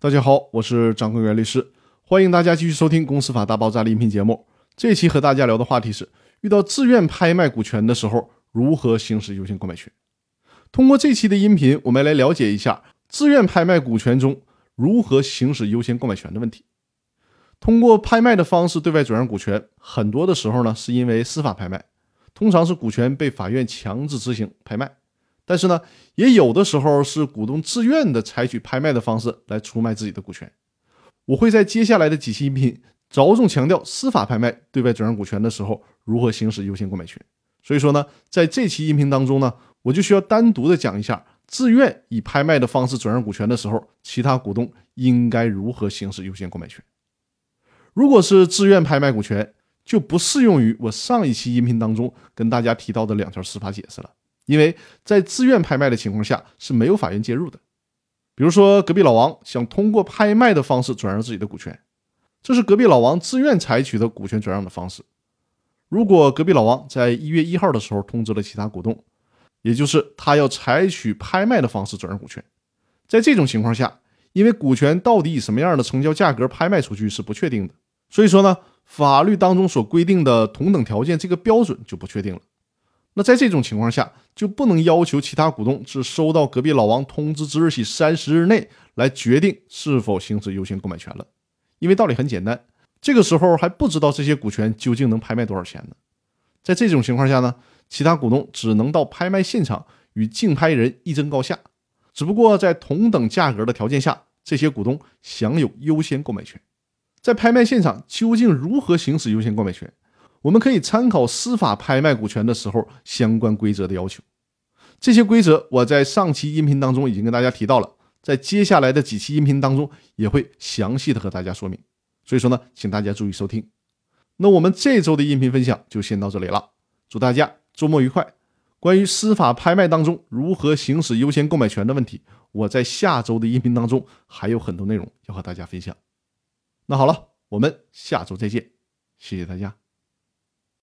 大家好，我是张根源律师，欢迎大家继续收听《公司法大爆炸》的音频节目。这期和大家聊的话题是：遇到自愿拍卖股权的时候，如何行使优先购买权？通过这期的音频，我们来了解一下自愿拍卖股权中如何行使优先购买权的问题。通过拍卖的方式对外转让股权，很多的时候呢，是因为司法拍卖，通常是股权被法院强制执行拍卖。但是呢，也有的时候是股东自愿的采取拍卖的方式来出卖自己的股权。我会在接下来的几期音频着重强调司法拍卖对外转让股权的时候如何行使优先购买权。所以说呢，在这期音频当中呢，我就需要单独的讲一下自愿以拍卖的方式转让股权的时候，其他股东应该如何行使优先购买权。如果是自愿拍卖股权，就不适用于我上一期音频当中跟大家提到的两条司法解释了。因为在自愿拍卖的情况下是没有法院介入的。比如说，隔壁老王想通过拍卖的方式转让自己的股权，这是隔壁老王自愿采取的股权转让的方式。如果隔壁老王在一月一号的时候通知了其他股东，也就是他要采取拍卖的方式转让股权，在这种情况下，因为股权到底以什么样的成交价格拍卖出去是不确定的，所以说呢，法律当中所规定的同等条件这个标准就不确定了。那在这种情况下，就不能要求其他股东自收到隔壁老王通知之日起三十日内来决定是否行使优先购买权了，因为道理很简单，这个时候还不知道这些股权究竟能拍卖多少钱呢。在这种情况下呢，其他股东只能到拍卖现场与竞拍人一争高下，只不过在同等价格的条件下，这些股东享有优先购买权。在拍卖现场究竟如何行使优先购买权？我们可以参考司法拍卖股权的时候相关规则的要求，这些规则我在上期音频当中已经跟大家提到了，在接下来的几期音频当中也会详细的和大家说明。所以说呢，请大家注意收听。那我们这周的音频分享就先到这里了，祝大家周末愉快。关于司法拍卖当中如何行使优先购买权的问题，我在下周的音频当中还有很多内容要和大家分享。那好了，我们下周再见，谢谢大家。